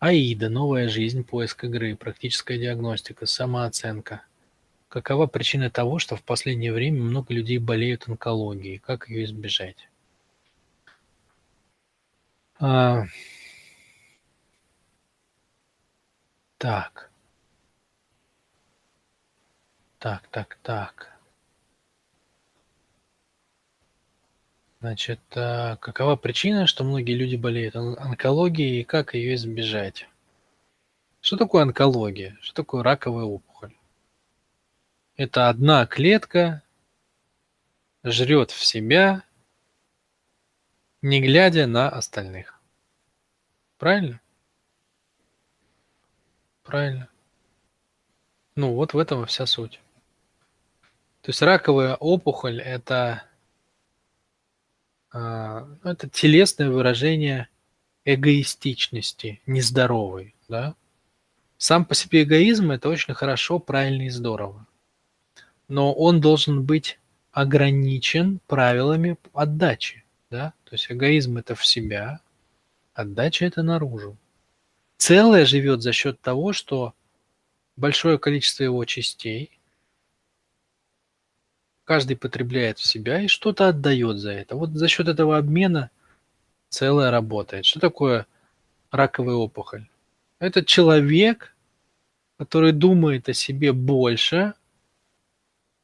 Аида, новая жизнь, поиск игры, практическая диагностика, самооценка. Какова причина того, что в последнее время много людей болеют онкологией? Как ее избежать? А, так. Так, так, так. Значит, а, какова причина, что многие люди болеют онкологией и как ее избежать? Что такое онкология? Что такое раковая опухоль? Это одна клетка жрет в себя, не глядя на остальных. Правильно? Правильно. Ну вот в этом вся суть. То есть раковая опухоль это это телесное выражение эгоистичности, нездоровой, да. Сам по себе эгоизм – это очень хорошо, правильно и здорово. Но он должен быть ограничен правилами отдачи, да. То есть эгоизм – это в себя, отдача – это наружу. Целое живет за счет того, что большое количество его частей – Каждый потребляет в себя и что-то отдает за это. Вот за счет этого обмена целое работает. Что такое раковая опухоль? Это человек, который думает о себе больше,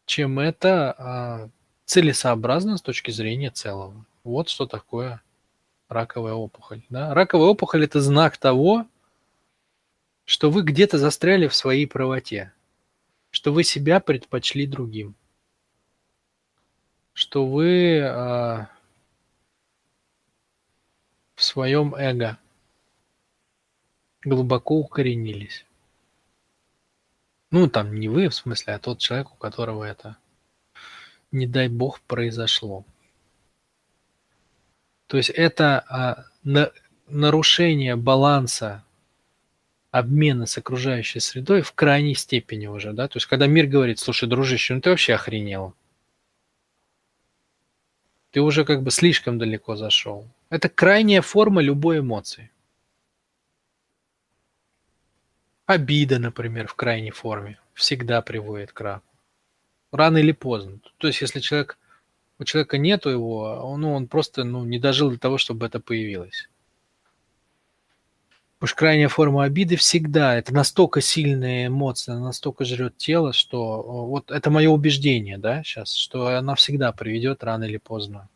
чем это а, целесообразно с точки зрения целого. Вот что такое раковая опухоль. Да? Раковая опухоль – это знак того, что вы где-то застряли в своей правоте, что вы себя предпочли другим что вы а, в своем эго глубоко укоренились. Ну, там не вы, в смысле, а тот человек, у которого это, не дай бог, произошло. То есть это а, на, нарушение баланса обмена с окружающей средой в крайней степени уже, да, то есть когда мир говорит, слушай, дружище, ну ты вообще охренел, ты уже как бы слишком далеко зашел. Это крайняя форма любой эмоции. Обида, например, в крайней форме всегда приводит к раку. Рано или поздно. То есть, если человек, у человека нету его, ну, он просто ну, не дожил до того, чтобы это появилось. Уж крайняя форма обиды всегда, это настолько сильная эмоция, настолько жрет тело, что вот это мое убеждение, да, сейчас, что она всегда приведет рано или поздно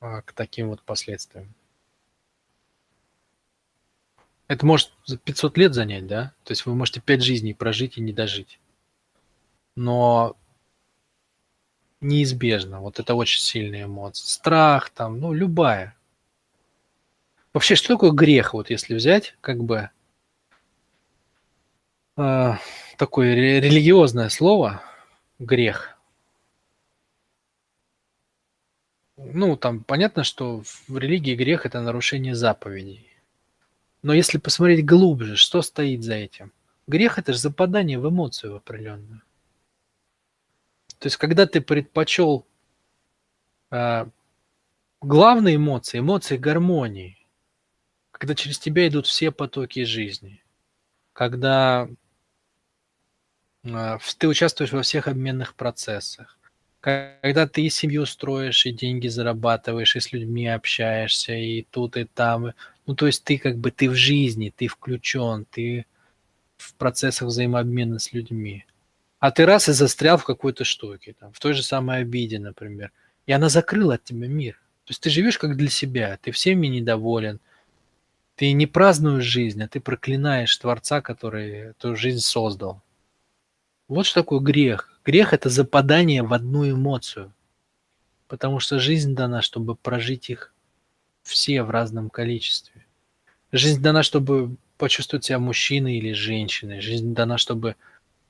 а, к таким вот последствиям. Это может за 500 лет занять, да? То есть вы можете 5 жизней прожить и не дожить. Но неизбежно. Вот это очень сильная эмоция. Страх там, ну, любая. Вообще, что такое грех, вот если взять, как бы, э, такое религиозное слово, грех – ну, там понятно, что в религии грех – это нарушение заповедей. Но если посмотреть глубже, что стоит за этим? Грех – это же западание в эмоцию определенную. То есть, когда ты предпочел э, главные эмоции, эмоции гармонии, когда через тебя идут все потоки жизни, когда э, ты участвуешь во всех обменных процессах, когда ты и семью строишь, и деньги зарабатываешь, и с людьми общаешься, и тут, и там. Ну, то есть ты как бы, ты в жизни, ты включен, ты в процессах взаимообмена с людьми. А ты раз и застрял в какой-то штуке, там, в той же самой обиде, например. И она закрыла от тебя мир. То есть ты живешь как для себя, ты всеми недоволен, ты не празднуешь жизнь, а ты проклинаешь Творца, который эту жизнь создал. Вот что такое грех. Грех – это западание в одну эмоцию. Потому что жизнь дана, чтобы прожить их все в разном количестве. Жизнь дана, чтобы почувствовать себя мужчиной или женщиной. Жизнь дана, чтобы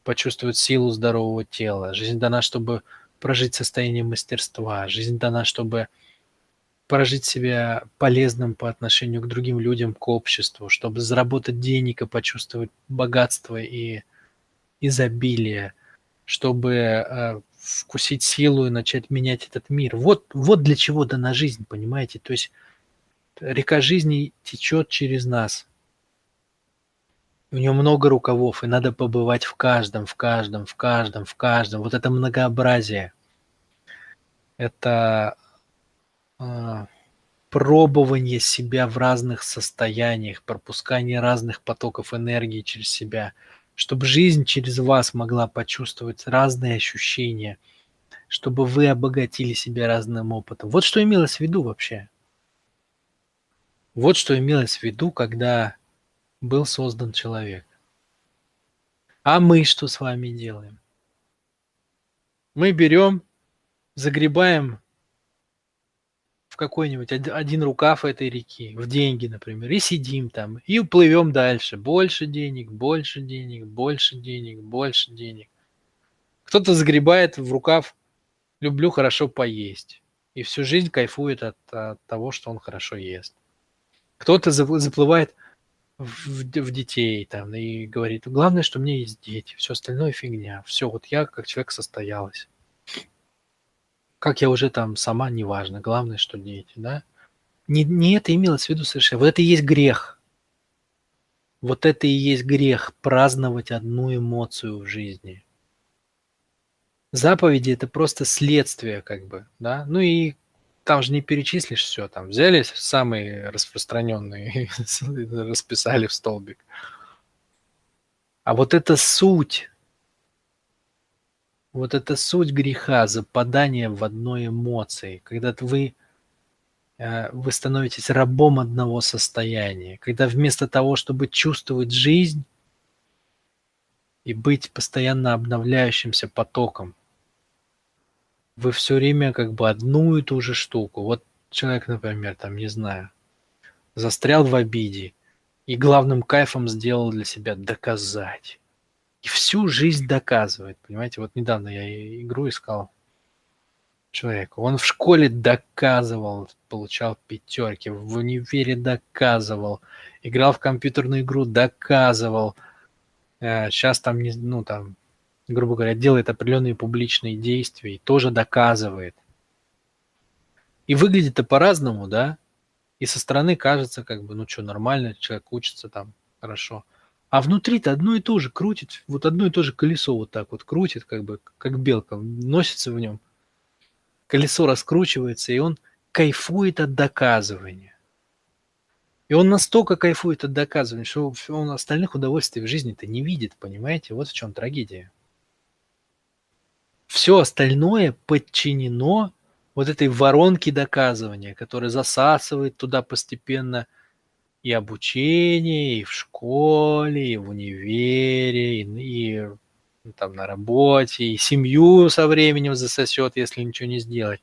почувствовать силу здорового тела. Жизнь дана, чтобы прожить состояние мастерства. Жизнь дана, чтобы прожить себя полезным по отношению к другим людям, к обществу, чтобы заработать денег и почувствовать богатство и изобилие, чтобы э, вкусить силу и начать менять этот мир. Вот, вот для чего дана жизнь, понимаете? То есть река жизни течет через нас. У него много рукавов, и надо побывать в каждом, в каждом, в каждом, в каждом. Вот это многообразие. Это пробование себя в разных состояниях, пропускание разных потоков энергии через себя, чтобы жизнь через вас могла почувствовать разные ощущения, чтобы вы обогатили себя разным опытом. Вот что имелось в виду вообще. Вот что имелось в виду, когда был создан человек. А мы что с вами делаем? Мы берем, загребаем какой-нибудь один рукав этой реки, в деньги, например, и сидим там, и уплывем дальше. Больше денег, больше денег, больше денег, больше денег. Кто-то загребает в рукав «люблю хорошо поесть» и всю жизнь кайфует от, от того, что он хорошо ест. Кто-то заплывает в, в детей там и говорит, главное, что меня есть дети, все остальное фигня. Все, вот я как человек состоялась. Как я уже там сама, неважно. Главное, что дети, да? Не, не это имелось в виду совершенно. Вот это и есть грех. Вот это и есть грех праздновать одну эмоцию в жизни. Заповеди это просто следствие, как бы, да. Ну и там же не перечислишь все, там взяли самые распространенные, расписали в столбик. А вот это суть, вот это суть греха, западание в одной эмоции, когда вы, э, вы становитесь рабом одного состояния, когда вместо того, чтобы чувствовать жизнь и быть постоянно обновляющимся потоком, вы все время как бы одну и ту же штуку. Вот человек, например, там, не знаю, застрял в обиде и главным кайфом сделал для себя доказать. И всю жизнь доказывает, понимаете? Вот недавно я игру искал человека. Он в школе доказывал, получал пятерки, в универе доказывал, играл в компьютерную игру, доказывал. Сейчас э, там, ну, там, грубо говоря, делает определенные публичные действия и тоже доказывает. И выглядит это по-разному, да? И со стороны кажется, как бы, ну что, нормально, человек учится там, хорошо. А внутри-то одно и то же крутит, вот одно и то же колесо вот так вот крутит, как бы, как белка, носится в нем. Колесо раскручивается, и он кайфует от доказывания. И он настолько кайфует от доказывания, что он остальных удовольствий в жизни-то не видит, понимаете? Вот в чем трагедия все остальное подчинено вот этой воронке доказывания, которая засасывает туда постепенно и обучение, и в школе, и в универе, и, и ну, там на работе, и семью со временем засосет, если ничего не сделать.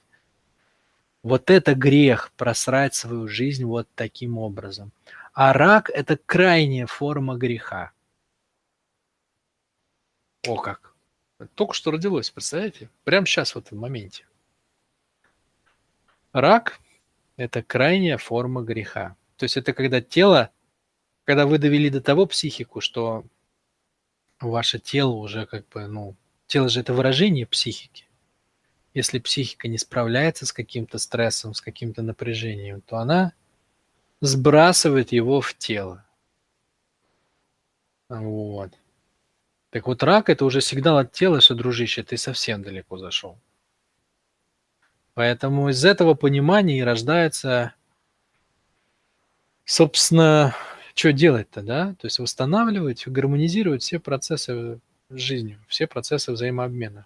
Вот это грех, просрать свою жизнь вот таким образом. А рак – это крайняя форма греха. О как! Только что родилось, представляете? Прямо сейчас, в этом моменте. Рак – это крайняя форма греха. То есть это когда тело, когда вы довели до того психику, что ваше тело уже как бы, ну, тело же это выражение психики. Если психика не справляется с каким-то стрессом, с каким-то напряжением, то она сбрасывает его в тело. Вот. Так вот рак это уже сигнал от тела, что, дружище, ты совсем далеко зашел. Поэтому из этого понимания и рождается, собственно, что делать-то, да? То есть восстанавливать, гармонизировать все процессы жизни, все процессы взаимообмена.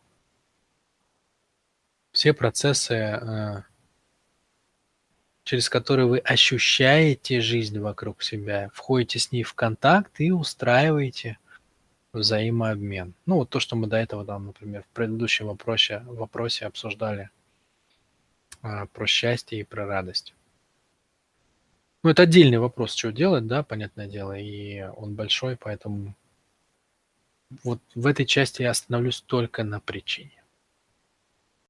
Все процессы, э, через которые вы ощущаете жизнь вокруг себя, входите с ней в контакт и устраиваете – взаимообмен. Ну, вот то, что мы до этого, там, например, в предыдущем вопросе, вопросе обсуждали а, про счастье и про радость. Ну, это отдельный вопрос, что делать, да, понятное дело, и он большой, поэтому вот в этой части я остановлюсь только на причине.